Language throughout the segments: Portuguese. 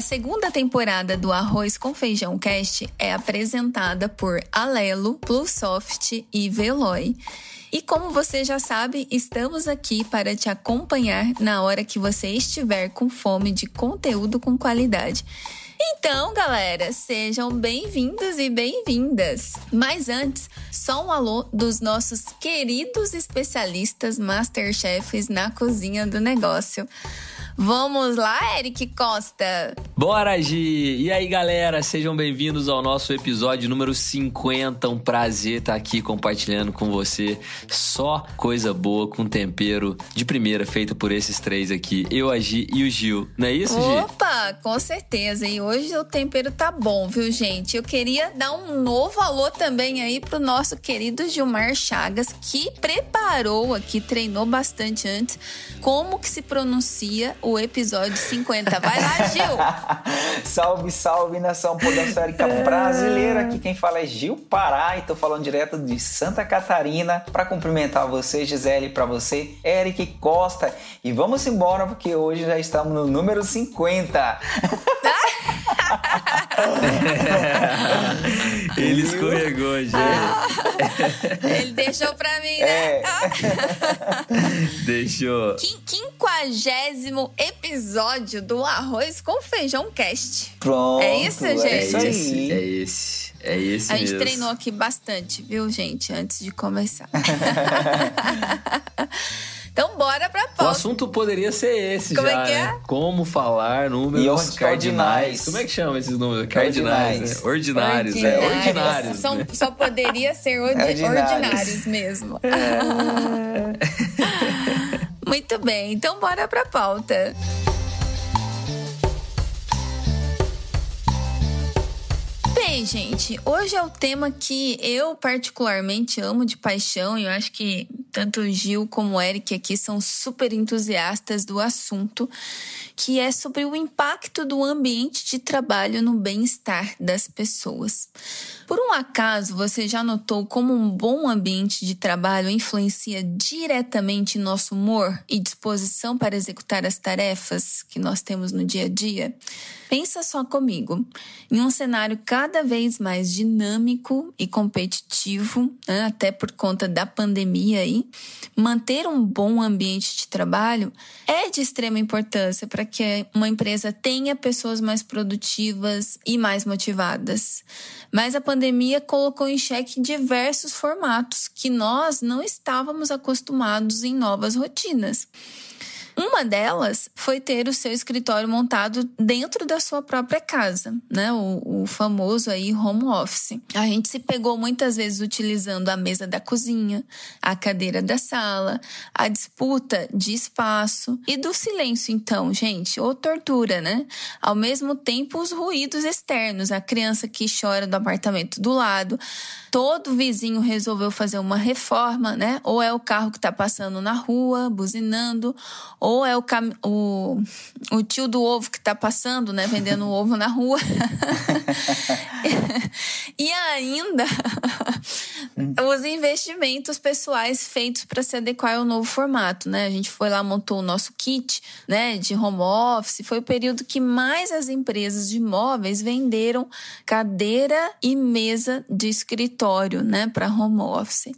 A segunda temporada do Arroz com Feijão Cast é apresentada por Alelo, Plusoft e Veloy. E como você já sabe, estamos aqui para te acompanhar na hora que você estiver com fome de conteúdo com qualidade. Então, galera, sejam bem-vindos e bem-vindas. Mas antes, só um alô dos nossos queridos especialistas Masterchefs na cozinha do negócio. Vamos lá, Eric Costa. Bora, Gi! E aí, galera, sejam bem-vindos ao nosso episódio número 50. Um prazer estar aqui compartilhando com você só coisa boa com tempero de primeira feita por esses três aqui, eu, a Gi e o Gil. Não é isso, Gi? Opa, com certeza. E hoje o tempero tá bom, viu, gente? Eu queria dar um novo alô também aí pro nosso querido Gilmar Chagas, que preparou aqui, treinou bastante antes, como que se pronuncia o episódio 50. Vai lá, Gil! salve, salve, nação podosférica brasileira. Aqui quem fala é Gil Pará e tô falando direto de Santa Catarina para cumprimentar você, Gisele, para você, Eric Costa. E vamos embora porque hoje já estamos no número 50. Ele escorregou, gente. Ah, ele deixou pra mim, né? É. deixou. Quinquagésimo episódio do Arroz com Feijão Cast. Pronto. É isso, gente? É esse, é esse. É esse A gente mesmo. treinou aqui bastante, viu, gente? Antes de começar. Então, bora pra pauta. O assunto poderia ser esse Como já, é que é? né? Como falar números E cardinais. Como é que chama esses números? Cardinais, Ordinais. né? Ordinários, é. Ordinários. São, né? Só poderia ser ordi- Ordinários. ordinários mesmo. Muito bem, então bora pra pauta. Bem, gente, hoje é o tema que eu particularmente amo de paixão e eu acho que tanto o Gil como o Eric aqui são super entusiastas do assunto, que é sobre o impacto do ambiente de trabalho no bem-estar das pessoas. Por um acaso, você já notou como um bom ambiente de trabalho influencia diretamente nosso humor e disposição para executar as tarefas que nós temos no dia a dia? Pensa só comigo. Em um cenário cada vez mais dinâmico e competitivo, né, até por conta da pandemia aí, manter um bom ambiente de trabalho é de extrema importância para que uma empresa tenha pessoas mais produtivas e mais motivadas. Mas a pandemia colocou em xeque diversos formatos que nós não estávamos acostumados em novas rotinas. Uma delas foi ter o seu escritório montado dentro da sua própria casa, né? O, o, famoso aí home office. A gente se pegou muitas vezes utilizando a mesa da cozinha, a cadeira da sala, a disputa de espaço e do silêncio, então, gente, ou tortura, né? Ao mesmo tempo, os ruídos externos, a criança que chora do apartamento do lado, todo vizinho resolveu fazer uma reforma, né? Ou é o carro que tá passando na rua, buzinando, ou é o, cam... o, o tio do ovo que tá passando, né? Vendendo ovo na rua. e ainda os investimentos pessoais feitos para se adequar ao novo formato, né? A gente foi lá, montou o nosso kit, né? De home office. Foi o período que mais as empresas de imóveis venderam cadeira e mesa de escritório, né? Para home office.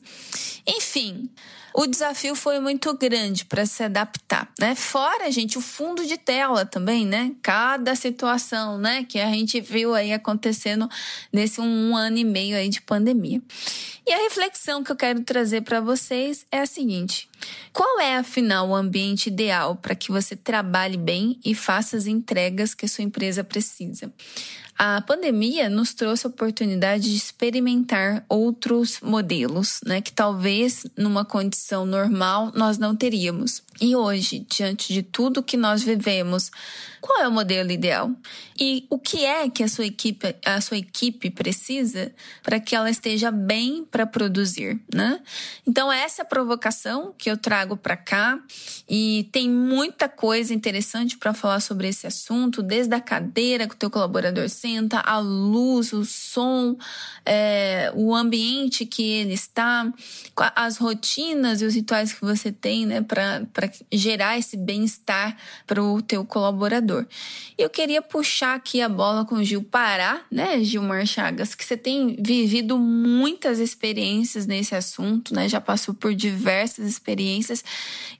Enfim. O desafio foi muito grande para se adaptar, né? Fora, gente, o fundo de tela também, né? Cada situação, né, que a gente viu aí acontecendo nesse um ano e meio aí de pandemia. E a reflexão que eu quero trazer para vocês é a seguinte: Qual é, afinal, o ambiente ideal para que você trabalhe bem e faça as entregas que a sua empresa precisa? A pandemia nos trouxe a oportunidade de experimentar outros modelos, né, que talvez numa condição normal nós não teríamos. E hoje, diante de tudo que nós vivemos, qual é o modelo ideal? E o que é que a sua equipe, a sua equipe precisa para que ela esteja bem para produzir, né? Então essa é a provocação que eu trago para cá e tem muita coisa interessante para falar sobre esse assunto, desde a cadeira que o teu colaborador senta, a luz, o som, é, o ambiente que ele está, as rotinas e os rituais que você tem, né, para gerar esse bem-estar para o teu colaborador. Eu queria puxar aqui a bola com o Gil Pará, né, Gilmar Chagas, que você tem vivido muitas experiências nesse assunto, né, já passou por diversas experiências.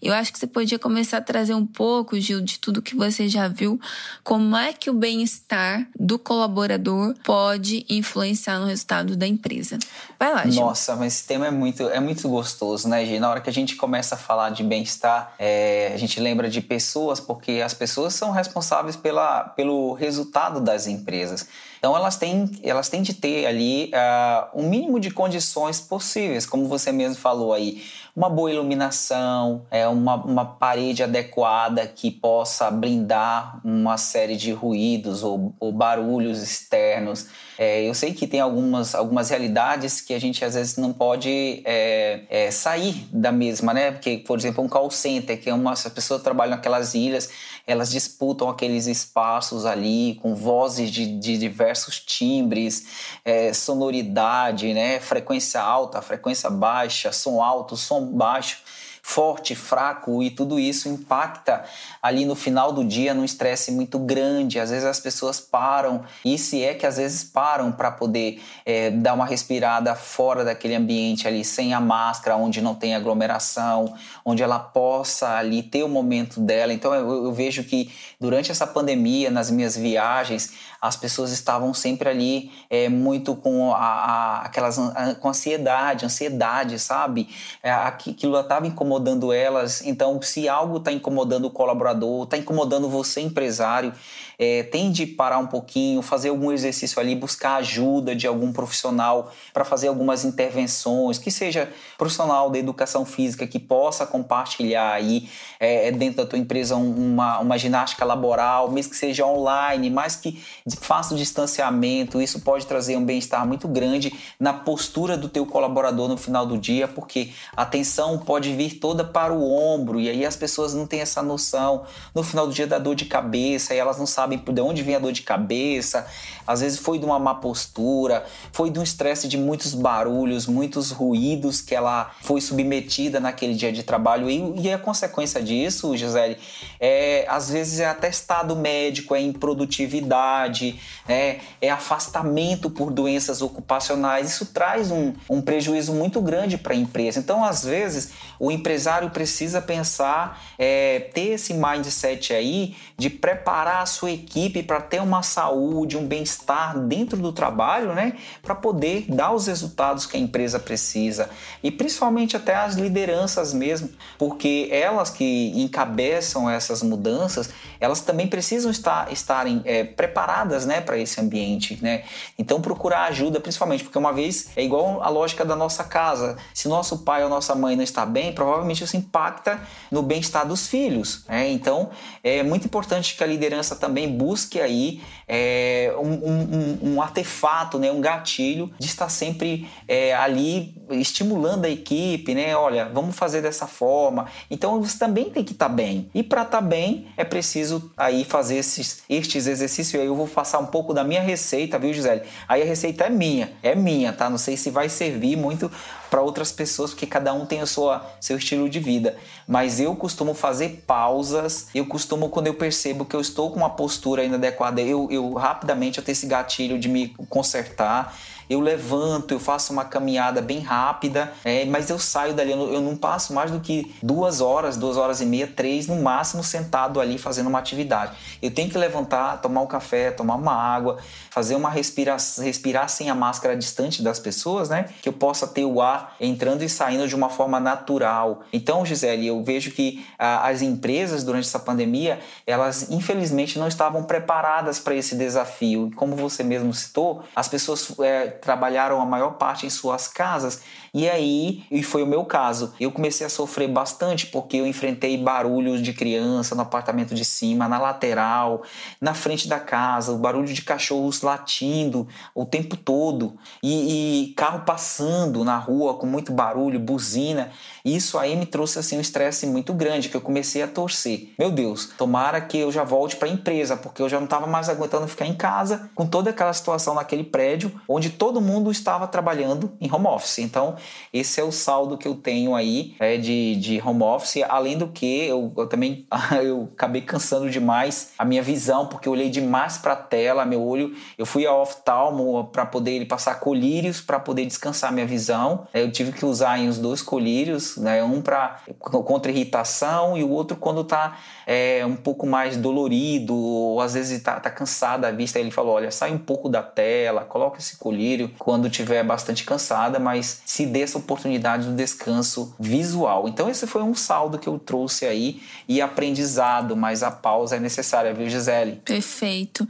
Eu acho que você podia começar a trazer um pouco, Gil, de tudo que você já viu, como é que o bem-estar do colaborador pode influenciar no resultado da empresa. Vai lá, Gil. Nossa, mas esse tema é muito, é muito gostoso, né, Gil? Na hora que a gente começa a falar de bem-estar, é, a gente lembra de pessoas, porque as pessoas são responsáveis pela, pelo resultado das empresas. Então elas têm, elas têm de ter ali uh, um mínimo de condições possíveis, como você mesmo falou aí, uma boa iluminação, é, uma, uma parede adequada que possa blindar uma série de ruídos ou, ou barulhos externos. É, eu sei que tem algumas, algumas realidades que a gente às vezes não pode é, é, sair da mesma, né? Porque, por exemplo, um call center, que é uma, as pessoas trabalham naquelas ilhas, elas disputam aqueles espaços ali com vozes de, de diversos timbres, é, sonoridade, né? frequência alta, frequência baixa, som alto, som baixo forte, fraco e tudo isso impacta ali no final do dia num estresse muito grande. Às vezes as pessoas param, e se é que às vezes param para poder é, dar uma respirada fora daquele ambiente ali, sem a máscara, onde não tem aglomeração, onde ela possa ali ter o momento dela. Então eu, eu vejo que durante essa pandemia, nas minhas viagens, as pessoas estavam sempre ali é, muito com a, a, aquelas com ansiedade, ansiedade, sabe? É, aquilo estava incomodando elas. Então, se algo está incomodando o colaborador, está incomodando você, empresário, é, tende parar um pouquinho, fazer algum exercício ali, buscar ajuda de algum profissional para fazer algumas intervenções, que seja profissional da educação física que possa compartilhar aí é, dentro da tua empresa uma, uma ginástica laboral, mesmo que seja online, mas que faça o distanciamento, isso pode trazer um bem-estar muito grande na postura do teu colaborador no final do dia, porque a tensão pode vir toda para o ombro e aí as pessoas não têm essa noção. No final do dia dá dor de cabeça e elas não sabem por de onde vem a dor de cabeça. Às vezes foi de uma má postura, foi de um estresse de muitos barulhos, muitos ruídos que ela foi submetida naquele dia de trabalho e, e a consequência disso, Gisele, é às vezes é atestado médico, é improdutividade, é, é afastamento por doenças ocupacionais. Isso traz um, um prejuízo muito grande para a empresa. Então, às vezes, o empresário precisa pensar, é, ter esse mindset aí de preparar a sua equipe para ter uma saúde, um bem-estar dentro do trabalho, né? Para poder dar os resultados que a empresa precisa. E principalmente até as lideranças mesmo, porque elas que encabeçam essas mudanças, elas também precisam estar estarem é, preparadas né, para esse ambiente, né? Então procurar ajuda, principalmente porque uma vez é igual a lógica da nossa casa. Se nosso pai ou nossa mãe não está bem, provavelmente isso impacta no bem-estar dos filhos. Né? Então é muito importante que a liderança também busque aí é, um, um, um, artefato, né, um gatilho de estar sempre é, ali estimulando a equipe, né? Olha, vamos fazer dessa forma. Então você também tem que estar bem. E para estar bem é preciso aí fazer esses, estes exercícios. Aí eu vou passar um pouco da minha receita, viu, Gisele? Aí a receita é minha, é minha, tá? Não sei se vai servir muito para outras pessoas, porque cada um tem o sua, seu estilo de vida. Mas eu costumo fazer pausas, eu costumo, quando eu percebo que eu estou com uma postura inadequada, eu, eu rapidamente eu tenho esse gatilho de me consertar eu levanto, eu faço uma caminhada bem rápida, é, mas eu saio dali, eu não, eu não passo mais do que duas horas, duas horas e meia, três no máximo sentado ali fazendo uma atividade. Eu tenho que levantar, tomar um café, tomar uma água, fazer uma respiração, respirar sem a máscara distante das pessoas, né? Que eu possa ter o ar entrando e saindo de uma forma natural. Então, Gisele, eu vejo que ah, as empresas durante essa pandemia, elas infelizmente não estavam preparadas para esse desafio. Como você mesmo citou, as pessoas é, trabalharam a maior parte em suas casas e aí, e foi o meu caso, eu comecei a sofrer bastante porque eu enfrentei barulhos de criança no apartamento de cima, na lateral, na frente da casa, o barulho de cachorros latindo o tempo todo e, e carro passando na rua com muito barulho, buzina. Isso aí me trouxe assim um estresse muito grande que eu comecei a torcer. Meu Deus, tomara que eu já volte para a empresa, porque eu já não estava mais aguentando ficar em casa com toda aquela situação naquele prédio onde todo mundo estava trabalhando em home office. Então, esse é o saldo que eu tenho aí é, de, de home office. Além do que, eu, eu também eu acabei cansando demais a minha visão, porque eu olhei demais para a tela, meu olho. Eu fui ao oftalmo para poder ele passar colírios para poder descansar minha visão. Eu tive que usar os dois colírios né? Um para contra irritação e o outro quando está é, um pouco mais dolorido ou às vezes está tá cansada a vista. Ele falou: olha, sai um pouco da tela, coloca esse colírio quando estiver bastante cansada, mas se dê essa oportunidade do descanso visual. Então esse foi um saldo que eu trouxe aí e aprendizado, mas a pausa é necessária, viu, Gisele? Perfeito.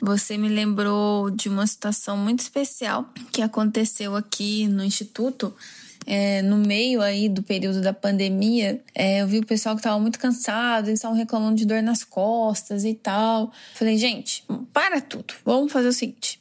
Você me lembrou de uma situação muito especial que aconteceu aqui no Instituto é, no meio aí do período da pandemia, é, eu vi o pessoal que estava muito cansado, eles estavam reclamando de dor nas costas e tal. Falei, gente, para tudo. Vamos fazer o seguinte.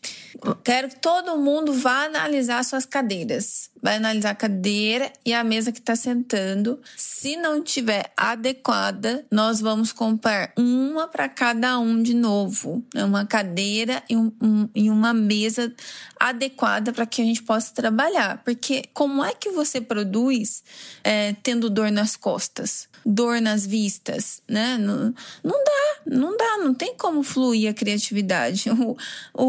Quero que todo mundo vá analisar suas cadeiras. Vai analisar a cadeira e a mesa que está sentando. Se não tiver adequada, nós vamos comprar uma para cada um de novo. Uma cadeira e, um, um, e uma mesa adequada para que a gente possa trabalhar. Porque como é que você produz é, tendo dor nas costas? Dor nas vistas, né? Não, não dá, não dá, não tem como fluir a criatividade. O,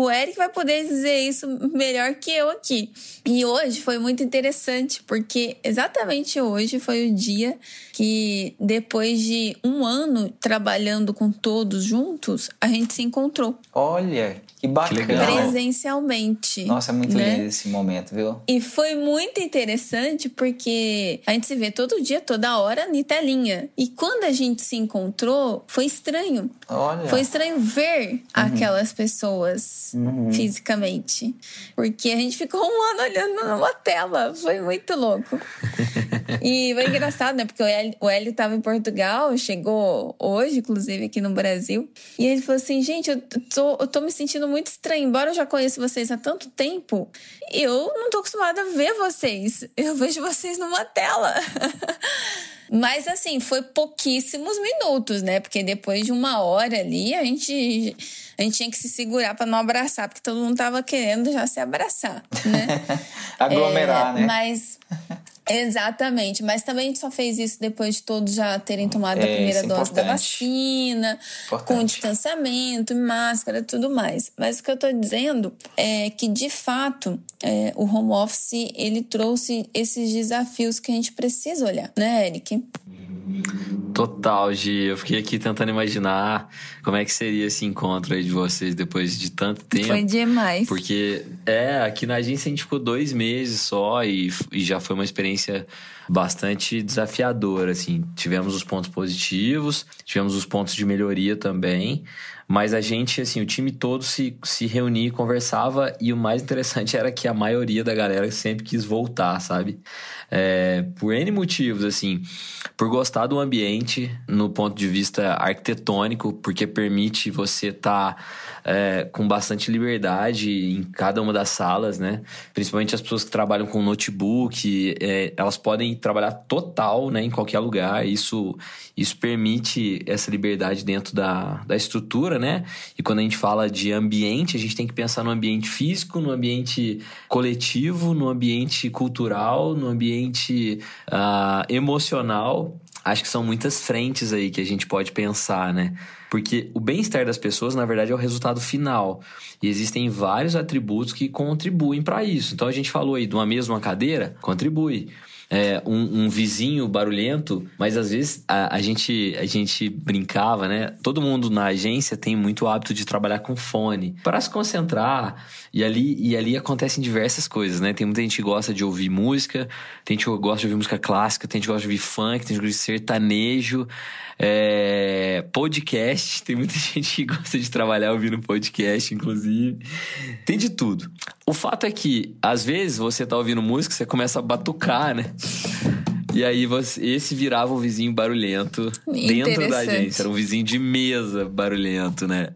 o Eric vai poder dizer isso melhor que eu aqui. E hoje foi muito interessante, porque exatamente hoje foi o dia que, depois de um ano trabalhando com todos juntos, a gente se encontrou. Olha, que bacana. Presencialmente. Nossa, é muito né? lindo esse momento, viu? E foi muito interessante porque a gente se vê todo dia, toda hora, em telinha. E quando a gente se encontrou, foi estranho. Olha. Foi estranho ver uhum. aquelas pessoas uhum. fisicamente. Porque a gente ficou um ano olhando numa tela. Foi muito louco. e foi engraçado, né? Porque o Hélio, o Hélio tava em Portugal, chegou hoje, inclusive, aqui no Brasil. E ele falou assim: gente, eu tô, eu tô me sentindo muito estranho. Embora eu já conheça vocês há tanto tempo, eu não tô acostumada a ver vocês. Eu vejo vocês numa tela. Mas assim, foi pouquíssimos minutos, né? Porque depois de uma hora ali, a gente, a gente tinha que se segurar para não abraçar, porque todo mundo tava querendo já se abraçar, né? Aglomerar, é, né? Mas Exatamente, mas também a gente só fez isso depois de todos já terem tomado é, a primeira é dose da vacina, importante. com distanciamento, máscara e tudo mais. Mas o que eu estou dizendo é que, de fato, é, o home office ele trouxe esses desafios que a gente precisa olhar, né, Eric? Total, Gi. Eu fiquei aqui tentando imaginar como é que seria esse encontro aí de vocês depois de tanto tempo. Foi demais. Porque, é, aqui na agência a gente ficou dois meses só e, e já foi uma experiência bastante desafiadora, assim. Tivemos os pontos positivos, tivemos os pontos de melhoria também, mas a gente, assim, o time todo se, se reunia e conversava, e o mais interessante era que a maioria da galera sempre quis voltar, sabe? É, por N motivos, assim, por gostar do ambiente no ponto de vista arquitetônico, porque permite você estar. Tá é, com bastante liberdade em cada uma das salas, né? Principalmente as pessoas que trabalham com notebook, é, elas podem trabalhar total, né, em qualquer lugar. Isso, isso permite essa liberdade dentro da, da estrutura, né? E quando a gente fala de ambiente, a gente tem que pensar no ambiente físico, no ambiente coletivo, no ambiente cultural, no ambiente uh, emocional acho que são muitas frentes aí que a gente pode pensar, né? Porque o bem-estar das pessoas, na verdade, é o resultado final. E existem vários atributos que contribuem para isso. Então a gente falou aí de uma mesma cadeira, contribui é, um, um, vizinho barulhento, mas às vezes a, a, gente, a gente brincava, né? Todo mundo na agência tem muito hábito de trabalhar com fone para se concentrar. E ali, e ali acontecem diversas coisas, né? Tem muita gente que gosta de ouvir música, tem gente que gosta de ouvir música clássica, tem gente que gosta de ouvir funk, tem gente que gosta de sertanejo, é, podcast. Tem muita gente que gosta de trabalhar ouvindo podcast, inclusive. Tem de tudo. O fato é que, às vezes, você tá ouvindo música, você começa a batucar, né? E aí você, esse virava um vizinho barulhento dentro da agência. Era um vizinho de mesa barulhento, né?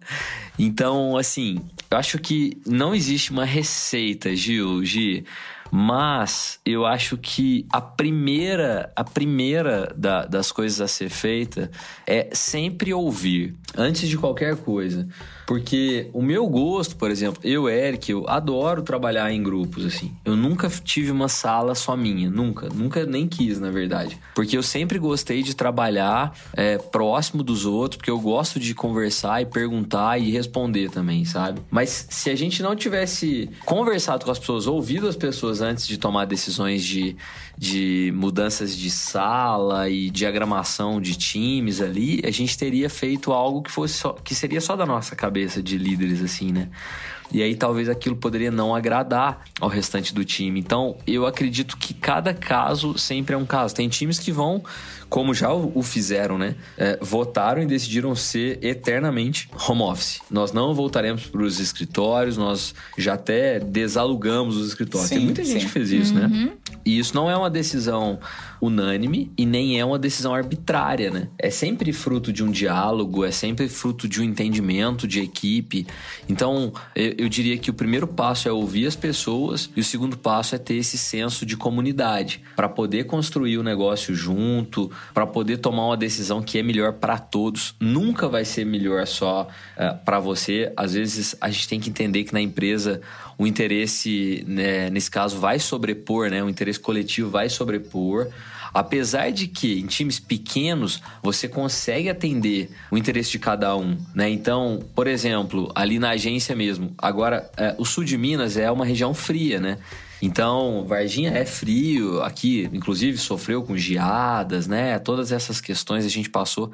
Então, assim, eu acho que não existe uma receita, Gil, Gi. Mas eu acho que a primeira, a primeira da, das coisas a ser feita é sempre ouvir, antes de qualquer coisa. Porque o meu gosto, por exemplo, eu, Eric, eu adoro trabalhar em grupos, assim. Eu nunca tive uma sala só minha, nunca. Nunca nem quis, na verdade. Porque eu sempre gostei de trabalhar é, próximo dos outros, porque eu gosto de conversar e perguntar e responder também, sabe? Mas se a gente não tivesse conversado com as pessoas, ouvido as pessoas antes de tomar decisões de, de mudanças de sala e diagramação de times ali, a gente teria feito algo que fosse só, que seria só da nossa cabeça de líderes, assim, né? E aí talvez aquilo poderia não agradar ao restante do time. Então, eu acredito que cada caso sempre é um caso. Tem times que vão como já o fizeram, né? É, votaram e decidiram ser eternamente home office. Nós não voltaremos para os escritórios, nós já até desalugamos os escritórios. Sim, Tem muita gente que fez isso, né? uhum. né? E isso não é uma decisão unânime e nem é uma decisão arbitrária, né? É sempre fruto de um diálogo, é sempre fruto de um entendimento de equipe. Então, eu, eu diria que o primeiro passo é ouvir as pessoas e o segundo passo é ter esse senso de comunidade para poder construir o negócio junto, para poder tomar uma decisão que é melhor para todos. Nunca vai ser melhor só é, para você. Às vezes a gente tem que entender que na empresa o interesse, né, nesse caso, vai sobrepor, né? O interesse coletivo vai sobrepor. Apesar de que em times pequenos você consegue atender o interesse de cada um, né? Então, por exemplo, ali na agência mesmo, agora é, o sul de Minas é uma região fria, né? Então, Varginha é frio, aqui, inclusive, sofreu com geadas, né? Todas essas questões a gente passou.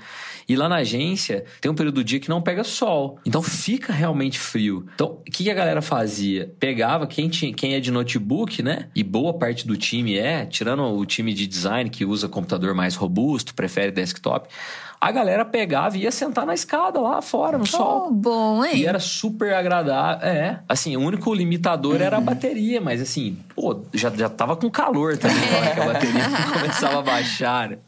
E lá na agência, tem um período do dia que não pega sol. Então, fica realmente frio. Então, o que a galera fazia? Pegava quem, tinha, quem é de notebook, né? E boa parte do time é, tirando o time de design que usa computador mais robusto, prefere desktop a galera pegava e ia sentar na escada lá fora, no oh, sol. bom, hein? E era super agradável. É. Assim, o único limitador uhum. era a bateria, mas assim, pô, já, já tava com calor também na hora que a bateria começava a baixar. Né?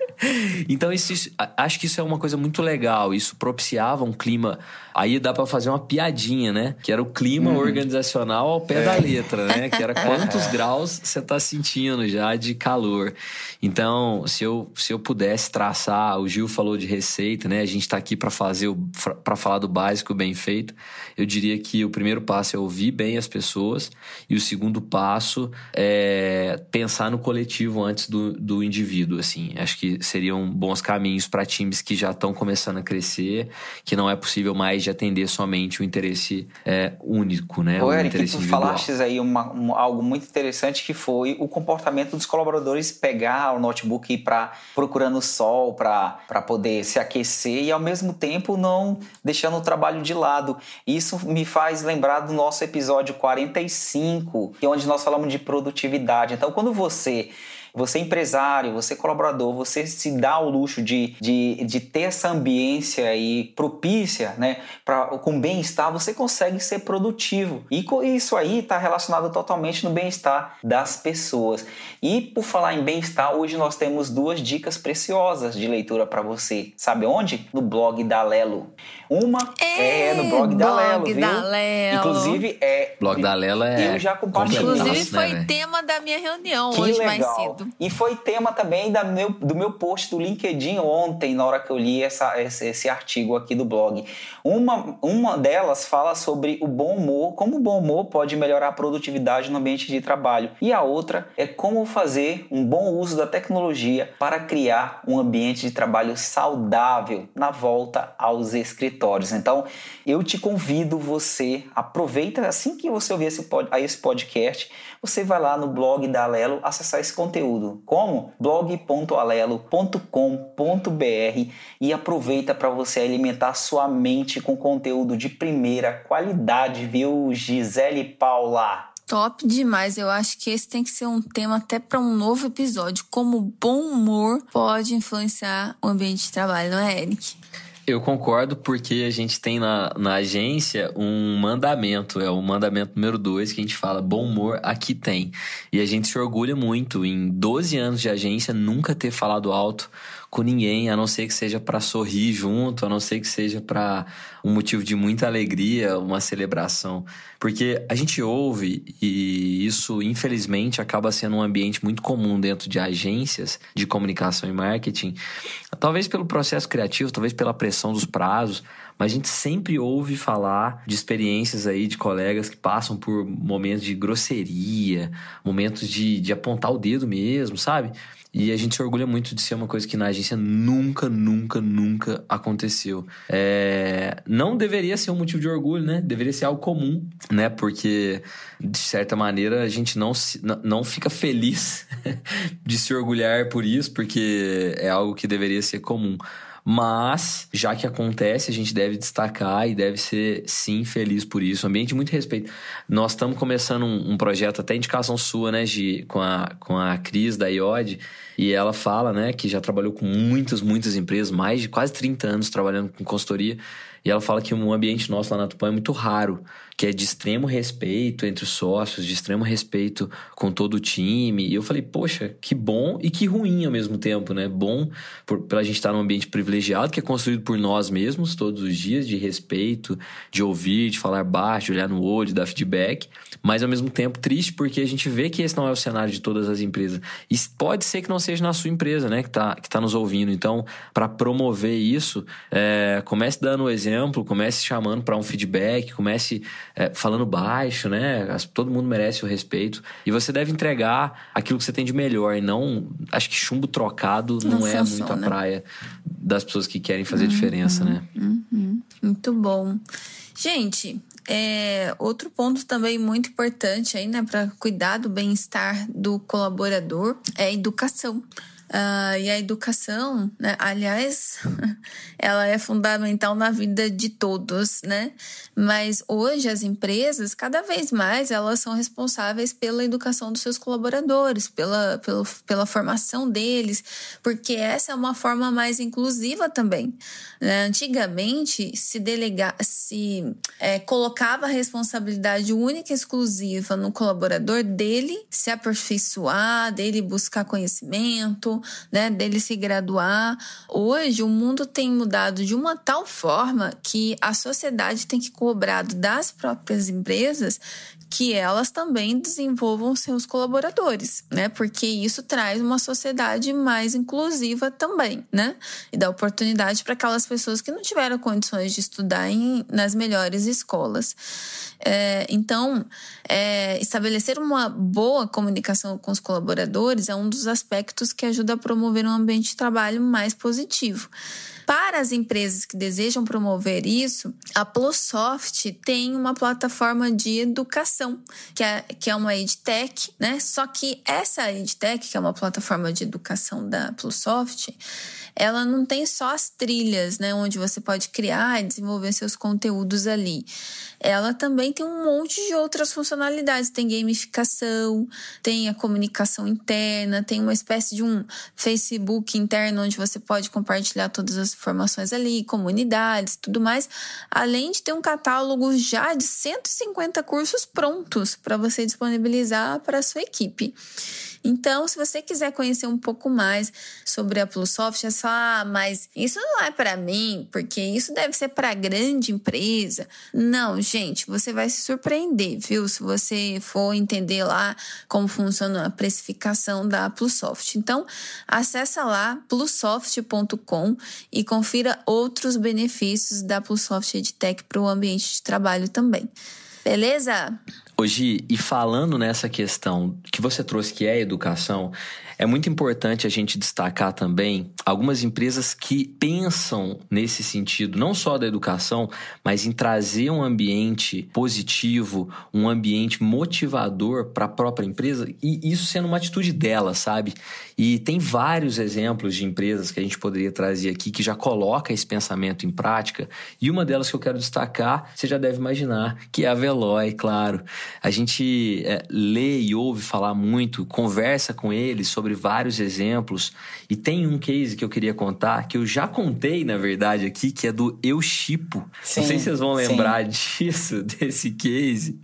Então, isso, isso, acho que isso é uma coisa muito legal. Isso propiciava um clima. Aí dá para fazer uma piadinha, né? Que era o clima uhum. organizacional ao pé é. da letra, né? Que era quantos graus você tá sentindo já de calor. Então, se eu, se eu pudesse traçar, o Gil falou de receita, né? A gente está aqui para fazer para falar do básico bem feito. Eu diria que o primeiro passo é ouvir bem as pessoas e o segundo passo é pensar no coletivo antes do, do indivíduo, assim. Acho que seriam bons caminhos para times que já estão começando a crescer, que não é possível mais de atender somente o interesse é, único, né? Ô, o Eric, interesse tu individual. falaste aí uma, um, algo muito interessante que foi o comportamento dos colaboradores pegar o notebook e ir para procurando sol para poder se aquecer e ao mesmo tempo não deixando o trabalho de lado. Isso me faz lembrar do nosso episódio 45, que é onde nós falamos de produtividade. Então, quando você você é empresário, você é colaborador, você se dá o luxo de, de, de ter essa ambiência aí propícia, né, pra, com bem-estar, você consegue ser produtivo. E isso aí está relacionado totalmente no bem-estar das pessoas. E por falar em bem-estar, hoje nós temos duas dicas preciosas de leitura para você. Sabe onde? No blog da Lelo. Uma é, é no blog, blog da Lelo, viu? Da Lelo. Inclusive é. Blog da Lelo é. Eu já compartilhei. Inclusive foi né, tema da minha reunião que hoje legal. mais cedo. Exato. E foi tema também da meu, do meu post do LinkedIn ontem, na hora que eu li essa, esse, esse artigo aqui do blog. Uma, uma delas fala sobre o bom humor, como o bom humor pode melhorar a produtividade no ambiente de trabalho. E a outra é como fazer um bom uso da tecnologia para criar um ambiente de trabalho saudável na volta aos escritórios. Então, eu te convido você, aproveita assim que você ouvir esse, esse podcast, você vai lá no blog da Alelo acessar esse conteúdo. Como? blog.alelo.com.br e aproveita para você alimentar sua mente com conteúdo de primeira qualidade, viu, Gisele Paula? Top demais. Eu acho que esse tem que ser um tema até para um novo episódio. Como o bom humor pode influenciar o ambiente de trabalho, não é, Eric? Eu concordo porque a gente tem na, na agência um mandamento, é o mandamento número dois que a gente fala, bom humor aqui tem. E a gente se orgulha muito em 12 anos de agência nunca ter falado alto com ninguém, a não ser que seja para sorrir junto, a não ser que seja para um motivo de muita alegria, uma celebração. Porque a gente ouve e isso, infelizmente, acaba sendo um ambiente muito comum dentro de agências de comunicação e marketing. Talvez pelo processo criativo, talvez pela pressão dos prazos, mas a gente sempre ouve falar de experiências aí de colegas que passam por momentos de grosseria, momentos de, de apontar o dedo mesmo, sabe? E a gente se orgulha muito de ser uma coisa que na agência nunca, nunca, nunca aconteceu. É... Não deveria ser um motivo de orgulho, né? Deveria ser algo comum, né? Porque, de certa maneira, a gente não, se... não fica feliz de se orgulhar por isso, porque é algo que deveria ser comum. Mas, já que acontece, a gente deve destacar e deve ser, sim, feliz por isso. Um ambiente muito respeito. Nós estamos começando um, um, projeto, até indicação sua, né, Gi, com a, com a Cris da IOD. E ela fala, né, que já trabalhou com muitas, muitas empresas, mais de quase 30 anos trabalhando com consultoria. E ela fala que um ambiente nosso lá na Tupã é muito raro, que é de extremo respeito entre os sócios, de extremo respeito com todo o time. E eu falei, poxa, que bom e que ruim ao mesmo tempo, né? Bom por, pela gente estar num ambiente privilegiado, que é construído por nós mesmos todos os dias, de respeito, de ouvir, de falar baixo, de olhar no olho, de dar feedback. Mas ao mesmo tempo triste porque a gente vê que esse não é o cenário de todas as empresas. E pode ser que não seja na sua empresa, né? Que tá, que tá nos ouvindo. Então, para promover isso, é, comece dando o exemplo, comece chamando para um feedback, comece é, falando baixo, né? Todo mundo merece o respeito. E você deve entregar aquilo que você tem de melhor e não. Acho que chumbo trocado não, não é muito a praia das pessoas que querem fazer uhum, diferença, né? Uhum. Muito bom. Gente, é, outro ponto também muito importante aí, né, para cuidar do bem-estar do colaborador é a educação. Uh, e a educação, né? aliás, ela é fundamental na vida de todos, né? Mas hoje as empresas, cada vez mais, elas são responsáveis pela educação dos seus colaboradores, pela, pela, pela formação deles, porque essa é uma forma mais inclusiva também. Né? Antigamente, se delegar, se é, colocava a responsabilidade única e exclusiva no colaborador dele se aperfeiçoar, dele buscar conhecimento, né, dele se graduar. Hoje o mundo tem mudado de uma tal forma que a sociedade tem que cobrar das próprias empresas que elas também desenvolvam seus colaboradores, né? Porque isso traz uma sociedade mais inclusiva também, né? E dá oportunidade para aquelas pessoas que não tiveram condições de estudar em, nas melhores escolas. É, então, é, estabelecer uma boa comunicação com os colaboradores é um dos aspectos que ajuda a promover um ambiente de trabalho mais positivo. Para as empresas que desejam promover isso, a Plusoft tem uma plataforma de educação, que é, que é uma EdTech, né? Só que essa EdTech, que é uma plataforma de educação da Plusoft, ela não tem só as trilhas, né, onde você pode criar e desenvolver seus conteúdos ali. Ela também tem um monte de outras funcionalidades. Tem gamificação, tem a comunicação interna, tem uma espécie de um Facebook interno onde você pode compartilhar todas as informações ali, comunidades, tudo mais, além de ter um catálogo já de 150 cursos prontos para você disponibilizar para sua equipe. Então, se você quiser conhecer um pouco mais sobre a Plusoft, é só, ah, mas isso não é para mim, porque isso deve ser para grande empresa. Não, gente, você vai se surpreender, viu? Se você for entender lá como funciona a precificação da Plusoft. Então, acessa lá plusoft.com e confira outros benefícios da Plusoft EdTech para o ambiente de trabalho também. Beleza? Hoje, e falando nessa questão que você trouxe, que é a educação, é muito importante a gente destacar também algumas empresas que pensam nesse sentido, não só da educação, mas em trazer um ambiente positivo, um ambiente motivador para a própria empresa e isso sendo uma atitude dela, sabe? E tem vários exemplos de empresas que a gente poderia trazer aqui que já coloca esse pensamento em prática e uma delas que eu quero destacar, você já deve imaginar, que é a Veloy, claro. A gente é, lê e ouve falar muito, conversa com eles sobre vários exemplos e tem um case que eu queria contar, que eu já contei, na verdade, aqui, que é do Eu Chipo. Sim, Não sei se vocês vão lembrar sim. disso, desse case.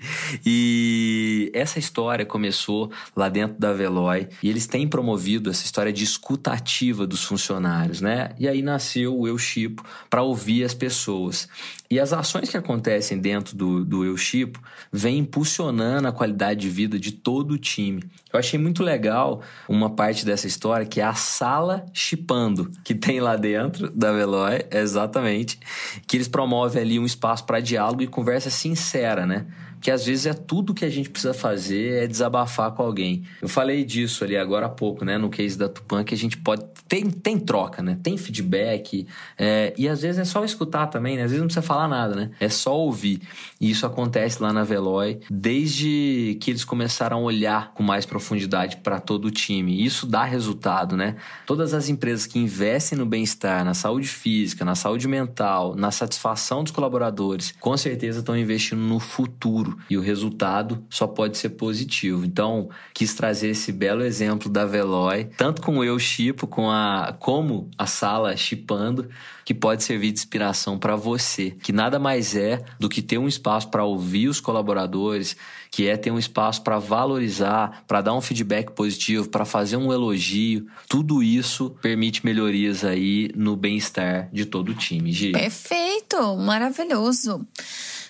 E essa história começou lá dentro da Veloy e eles têm promovido essa história de escuta ativa dos funcionários, né? E aí nasceu o Eu Chipo para ouvir as pessoas. E as ações que acontecem dentro do, do Eu Chipo vêm impulsionando a qualidade de vida de todo o time. Eu achei muito legal uma parte dessa história que é a sala chipando que tem lá dentro da Veloy, exatamente, que eles promovem ali um espaço para diálogo e conversa sincera, né? Que às vezes é tudo que a gente precisa fazer é desabafar com alguém. Eu falei disso ali agora há pouco, né? No case da Tupan, que a gente pode. Tem, tem troca, né? Tem feedback. É, e às vezes é só escutar também, né? Às vezes não precisa falar nada, né? É só ouvir. E isso acontece lá na Veloy desde que eles começaram a olhar com mais profundidade para todo o time. Isso dá resultado, né? Todas as empresas que investem no bem-estar, na saúde física, na saúde mental, na satisfação dos colaboradores, com certeza estão investindo no futuro e o resultado só pode ser positivo. Então, quis trazer esse belo exemplo da Veloy, tanto com eu chipo, com a como a sala chipando, que pode servir de inspiração para você, que nada mais é do que ter um espaço para ouvir os colaboradores, que é ter um espaço para valorizar, para dar um feedback positivo, para fazer um elogio. Tudo isso permite melhorias aí no bem-estar de todo o time, Gi. Perfeito, maravilhoso.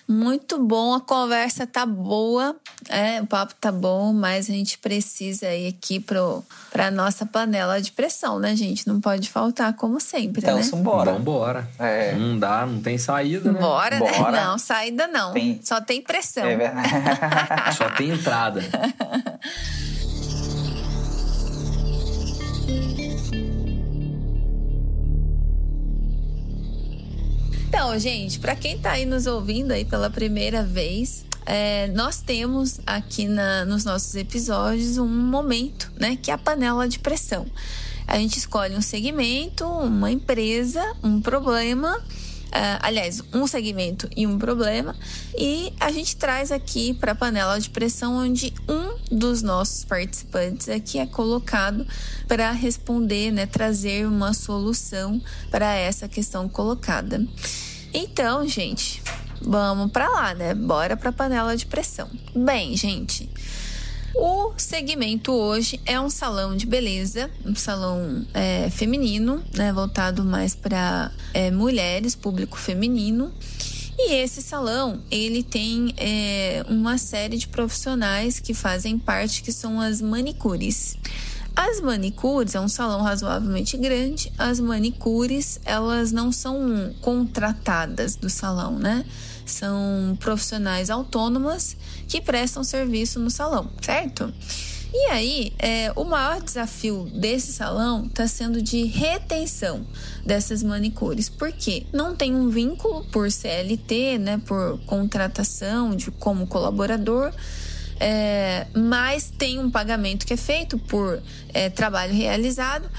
Muito bom, a conversa tá boa, é, o papo tá bom, mas a gente precisa ir aqui pro, pra nossa panela de pressão, né, gente? Não pode faltar, como sempre, então, né? Então, bora. Vambora. É. Não dá, não tem saída, né? Bora, né? Bora. né? Não, saída não. Tem... Só tem pressão. É verdade. Só tem entrada. Então, gente, para quem está aí nos ouvindo aí pela primeira vez, é, nós temos aqui na, nos nossos episódios um momento, né, que é a panela de pressão. A gente escolhe um segmento, uma empresa, um problema Uh, aliás, um segmento e um problema, e a gente traz aqui para a panela de pressão onde um dos nossos participantes aqui é colocado para responder, né, trazer uma solução para essa questão colocada. Então, gente, vamos para lá, né? Bora para a panela de pressão. Bem, gente, o segmento hoje é um salão de beleza, um salão é, feminino, né, voltado mais para é, mulheres, público feminino. E esse salão, ele tem é, uma série de profissionais que fazem parte, que são as manicures. As manicures é um salão razoavelmente grande. As manicures, elas não são contratadas do salão, né? São profissionais autônomas que prestam serviço no salão, certo? E aí, é, o maior desafio desse salão está sendo de retenção dessas manicures, porque não tem um vínculo por CLT, né, por contratação de como colaborador, é, mas tem um pagamento que é feito por é, trabalho realizado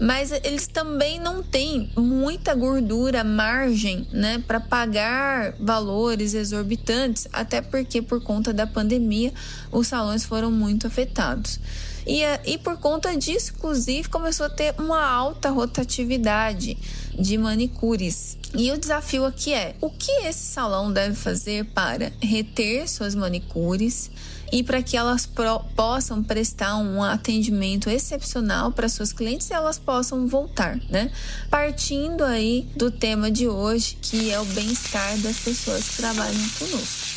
mas eles também não têm muita gordura, margem, né, para pagar valores exorbitantes, até porque por conta da pandemia os salões foram muito afetados. E, e por conta disso, inclusive, começou a ter uma alta rotatividade de manicures. E o desafio aqui é: o que esse salão deve fazer para reter suas manicures? E para que elas pro, possam prestar um atendimento excepcional para suas clientes e elas possam voltar, né? Partindo aí do tema de hoje, que é o bem-estar das pessoas que trabalham conosco.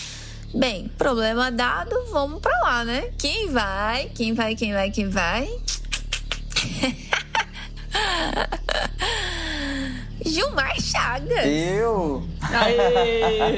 Bem, problema dado, vamos para lá, né? Quem vai? Quem vai? Quem vai? Quem vai? Gilmar Chagas. Eu? Aê!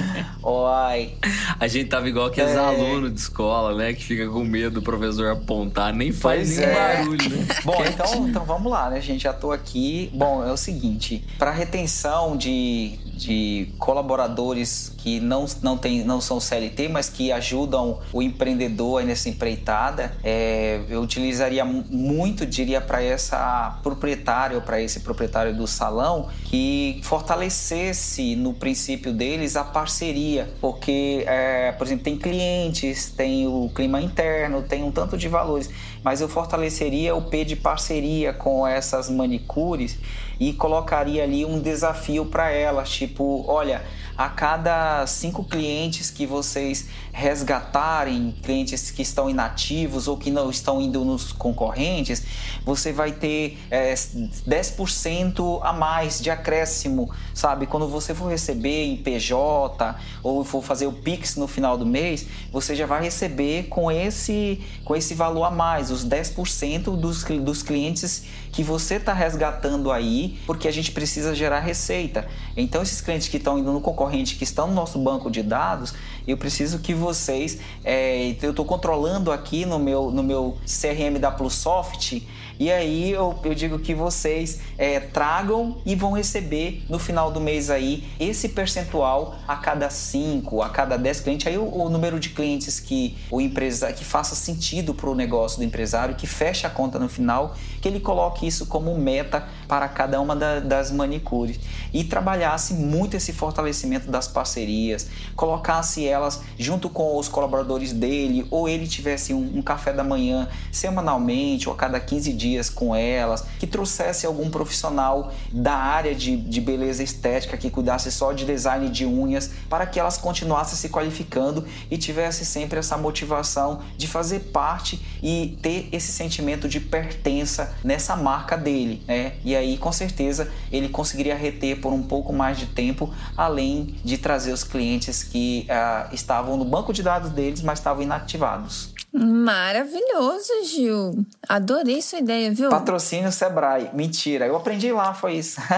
Oi. A gente tava igual aqueles é. alunos de escola, né? Que fica com medo do professor apontar, nem faz pois nem é. barulho, né? Bom, então, então vamos lá, né, gente? Já tô aqui. Bom, é o seguinte: para retenção de, de colaboradores que não, não, tem, não são CLT, mas que ajudam o empreendedor nessa empreitada, é, eu utilizaria muito, diria, para essa proprietária ou para esse proprietário do salão que fortalecesse no princípio deles a parceria, porque, é, por exemplo, tem clientes, tem o clima interno, tem um tanto de valores, mas eu fortaleceria o P de parceria com essas manicures e colocaria ali um desafio para elas, tipo, olha, a cada cinco clientes que vocês resgatarem, clientes que estão inativos ou que não estão indo nos concorrentes, você vai ter é, 10% a mais de acréscimo, sabe? Quando você for receber em PJ ou for fazer o Pix no final do mês, você já vai receber com esse, com esse valor a mais, os 10% dos, dos clientes que você está resgatando aí, porque a gente precisa gerar receita. Então, esses clientes que estão indo no concorrente, que estão no nosso banco de dados, eu preciso que vocês. É, eu estou controlando aqui no meu, no meu CRM da Plusoft e aí eu, eu digo que vocês é, tragam e vão receber no final do mês aí esse percentual a cada 5, a cada 10 clientes. Aí o, o, número de clientes que o empresa que faça sentido para o negócio do empresário, que feche a conta no final, que ele coloque isso como meta para cada uma da, das manicures e trabalhasse muito esse fortalecimento das parcerias, colocasse elas junto com os colaboradores dele ou ele tivesse um, um café da manhã semanalmente ou a cada 15 dias com elas, que trouxesse algum profissional da área de, de beleza estética que cuidasse só de design de unhas, para que elas continuassem se qualificando e tivesse sempre essa motivação de fazer parte e ter esse sentimento de pertença nessa marca dele, né? E aí, com certeza, ele conseguiria reter por um pouco mais de tempo, além de trazer os clientes que uh, estavam no banco de dados deles, mas estavam inativados. Maravilhoso, Gil. Adorei sua ideia, viu? Patrocínio Sebrae. Mentira, eu aprendi lá, foi isso.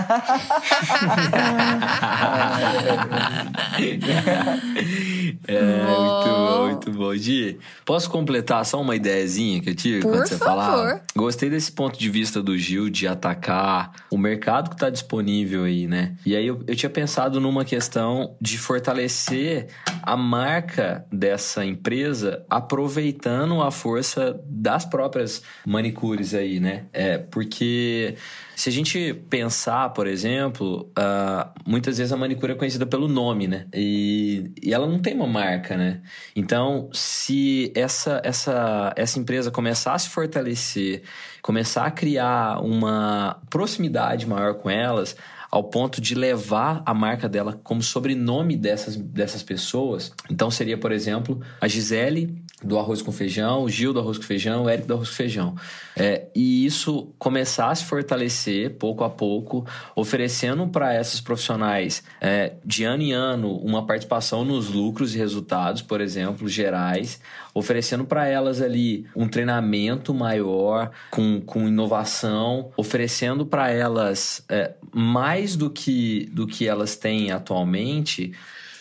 é, muito bom, muito bom. Gi, posso completar só uma ideiazinha que eu tive Por quando você favor. falava? Gostei desse ponto de vista do Gil de atacar o mercado que está disponível aí, né? E aí eu, eu tinha pensado numa questão de fortalecer a marca dessa empresa aproveitando aumentando a força das próprias manicures aí, né? É, porque se a gente pensar, por exemplo, uh, muitas vezes a manicure é conhecida pelo nome, né? E, e ela não tem uma marca, né? Então, se essa, essa, essa empresa começar a se fortalecer, começar a criar uma proximidade maior com elas, ao ponto de levar a marca dela como sobrenome dessas, dessas pessoas. Então seria, por exemplo, a Gisele do arroz com feijão, o Gil do arroz com feijão, o Eric do arroz com feijão. É, e isso começar a se fortalecer pouco a pouco, oferecendo para esses profissionais é, de ano em ano uma participação nos lucros e resultados, por exemplo, gerais, oferecendo para elas ali um treinamento maior, com, com inovação, oferecendo para elas é, mais do que, do que elas têm atualmente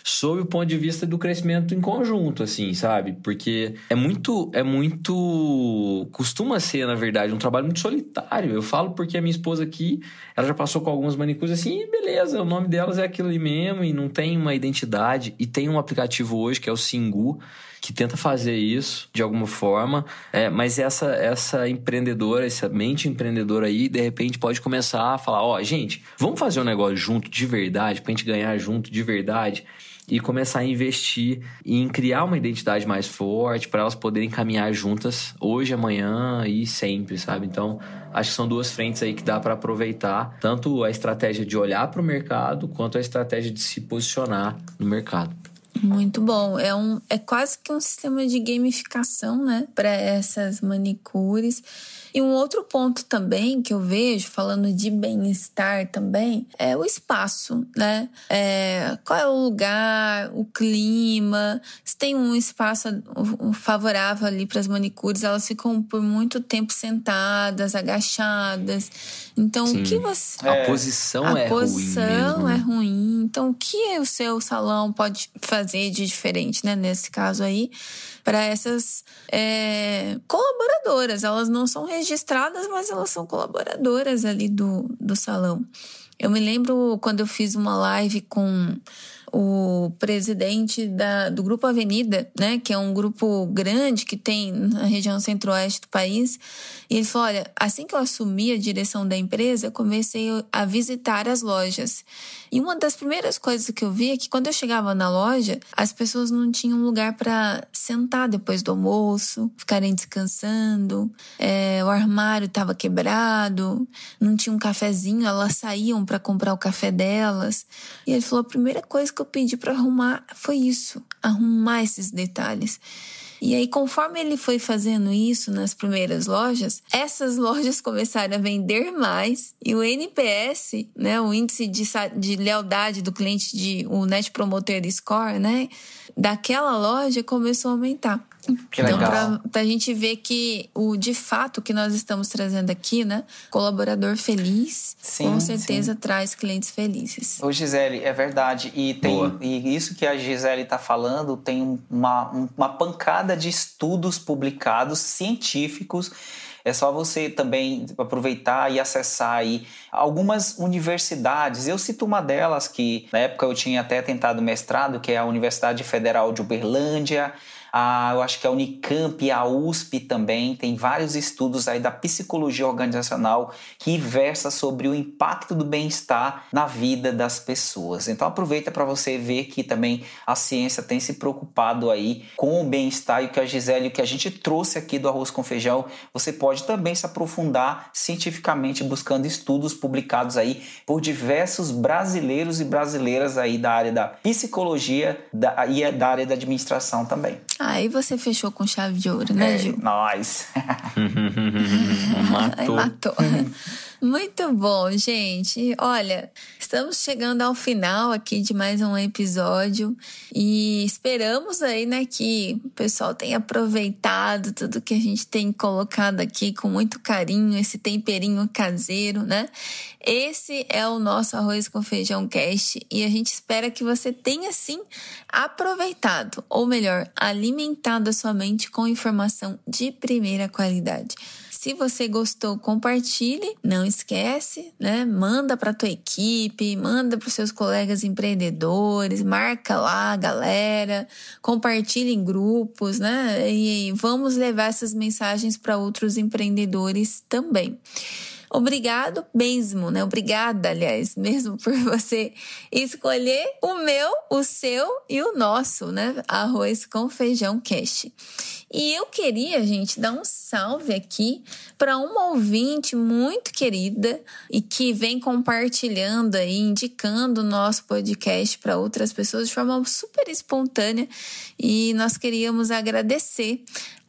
sob o ponto de vista do crescimento em conjunto, assim, sabe? Porque é muito, é muito, costuma ser, na verdade, um trabalho muito solitário. Eu falo porque a minha esposa aqui, ela já passou com algumas manicures assim, e beleza, o nome delas é aquilo ali mesmo e não tem uma identidade. E tem um aplicativo hoje que é o Singu, que tenta fazer isso de alguma forma, é, mas essa, essa empreendedora, essa mente empreendedora aí, de repente pode começar a falar: ó, oh, gente, vamos fazer um negócio junto de verdade, pra gente ganhar junto de verdade e começar a investir em criar uma identidade mais forte para elas poderem caminhar juntas hoje, amanhã e sempre, sabe? Então, acho que são duas frentes aí que dá para aproveitar, tanto a estratégia de olhar para o mercado quanto a estratégia de se posicionar no mercado. Muito bom. É, um, é quase que um sistema de gamificação, né? Para essas manicures. E um outro ponto também que eu vejo, falando de bem-estar também, é o espaço, né? É, qual é o lugar, o clima, se tem um espaço favorável ali para as manicures, elas ficam por muito tempo sentadas, agachadas. Então, Sim. o que você. A posição a é posição ruim. A posição é ruim. Então, o que o seu salão pode fazer de diferente, né? Nesse caso aí, para essas é, colaboradoras. Elas não são registradas, mas elas são colaboradoras ali do, do salão. Eu me lembro quando eu fiz uma live com o presidente da, do Grupo Avenida, né, que é um grupo grande que tem na região centro-oeste do país, e ele falou: olha, assim que eu assumi a direção da empresa, comecei a visitar as lojas. E uma das primeiras coisas que eu vi é que quando eu chegava na loja, as pessoas não tinham lugar para sentar depois do almoço, ficarem descansando, é, o armário estava quebrado, não tinha um cafezinho, elas saíam para comprar o café delas. E ele falou: a primeira coisa que eu pedi para arrumar foi isso, arrumar esses detalhes. E aí, conforme ele foi fazendo isso nas primeiras lojas, essas lojas começaram a vender mais e o NPS, né, o índice de, de lealdade do cliente, de, o Net Promoter Score, né, daquela loja começou a aumentar. Que então, legal. para a gente ver que o de fato que nós estamos trazendo aqui, né? Colaborador feliz, sim, com certeza sim. traz clientes felizes. Ô, Gisele, é verdade. E tem e isso que a Gisele está falando tem uma, uma pancada de estudos publicados científicos. É só você também aproveitar e acessar aí algumas universidades. Eu cito uma delas que na época eu tinha até tentado mestrado, que é a Universidade Federal de Uberlândia a, eu acho que a Unicamp e a USP também tem vários estudos aí da psicologia organizacional que versa sobre o impacto do bem-estar na vida das pessoas. Então aproveita para você ver que também a ciência tem se preocupado aí com o bem-estar e o que a Gisele, o que a gente trouxe aqui do arroz com feijão, você pode também se aprofundar cientificamente buscando estudos publicados aí por diversos brasileiros e brasileiras aí da área da psicologia da, e da área da administração também. Aí você fechou com chave de ouro, né, é, Gil? Nós. matou. Aí matou. Muito bom, gente. Olha, estamos chegando ao final aqui de mais um episódio e esperamos aí, né, que o pessoal tenha aproveitado tudo que a gente tem colocado aqui com muito carinho, esse temperinho caseiro, né? Esse é o nosso arroz com feijão cast e a gente espera que você tenha sim aproveitado, ou melhor, alimentado a sua mente com informação de primeira qualidade. Se você gostou, compartilhe. Não esquece, né? Manda para tua equipe, manda para seus colegas empreendedores, marca lá a galera, compartilhe em grupos, né? E vamos levar essas mensagens para outros empreendedores também. Obrigado mesmo, né? Obrigada, aliás, mesmo por você escolher o meu, o seu e o nosso, né? Arroz com feijão cash. E eu queria, gente, dar um salve aqui para uma ouvinte muito querida e que vem compartilhando aí, indicando o nosso podcast para outras pessoas de forma super espontânea. E nós queríamos agradecer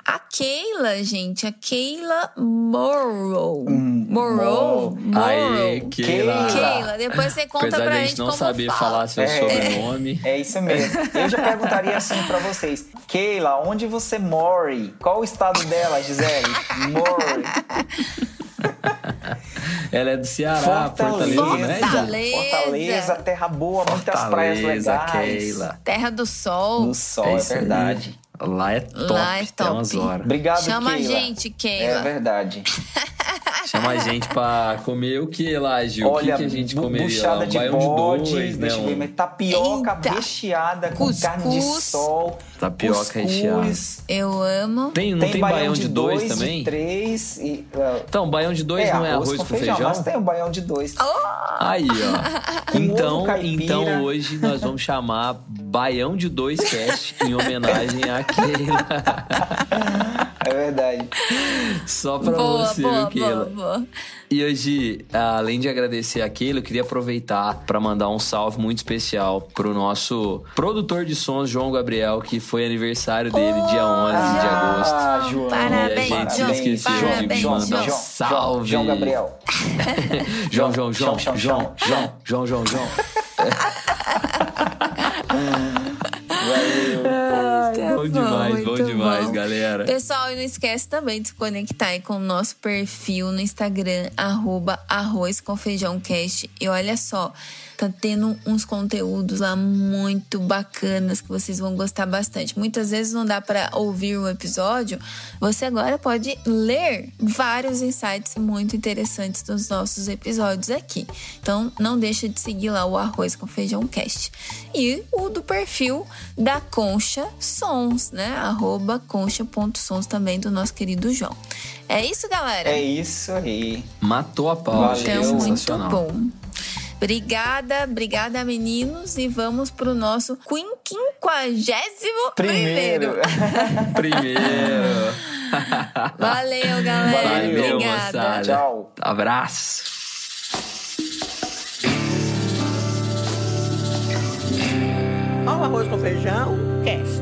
a Keila, gente, a Keila Morrow. Hum, Morrow. Morrow. Aê, Keila. Keila, depois você conta Apesar pra gente gente não como saber fala. falar seu É. sobrenome. É isso mesmo. Eu já perguntaria assim para vocês. Keila, onde você mora? Qual o estado dela, Gisele? Mora. Ela é do Ceará, Fortaleza, né? Fortaleza. Fortaleza, terra boa, muitas praias Fortaleza, legais. Keila. Terra do Sol. No sol, É é, isso aí. Lá é top, Lá é tem umas top. horas. Obrigado, Chama a Keila. gente, É Keila. verdade. Chama a gente pra comer o que lá, Gil? Olha, o que, que a gente comeria? buchada lá? Um de baião bode, de dois, né? deixa eu ver, Um mas tapioca Eita. recheada com carne de Cuscuz. sol. Tapioca cuscuz, recheada. Eu amo. Tem, não tem, baião de dois, também? de três e... uh, Então, baião de dois não é arroz, com feijão? mas tem o baião de dois. Aí, ó. Com então, então hoje nós vamos chamar Baião de Dois Cast em homenagem à Keila. É verdade. Só pra boa, você, boa, Keila? Boa, boa. E hoje, além de agradecer aquilo, eu queria aproveitar para mandar um salve muito especial pro nosso produtor de sons, João Gabriel, que foi aniversário dele, oh, dia 11 ah, de agosto. Ah, João. Parabéns, João. Parabéns, parabéns, João, João, um Salve. João Gabriel. João, João, João, João, João, João, João, João. João. Valeu. Bom tá demais, bom demais bom. galera. Pessoal, e não esquece também de se conectar aí com o nosso perfil no Instagram, arroba arroz com feijão cast. E olha só, tá tendo uns conteúdos lá muito bacanas que vocês vão gostar bastante. Muitas vezes não dá para ouvir o episódio, você agora pode ler vários insights muito interessantes dos nossos episódios aqui. Então, não deixa de seguir lá o arroz com feijão cast. E o do perfil da Concha Sons, né? Arroba concha.sons também do nosso querido João. É isso, galera? É isso aí. Matou a pau, Valeu. gente. Então, muito bom. Obrigada, obrigada, meninos. E vamos pro nosso quinquagésimo primeiro. Primeiro. Valeu, galera. Valeu, obrigada. moçada. Tchau. Abraço. Ó, o arroz com feijão, cast.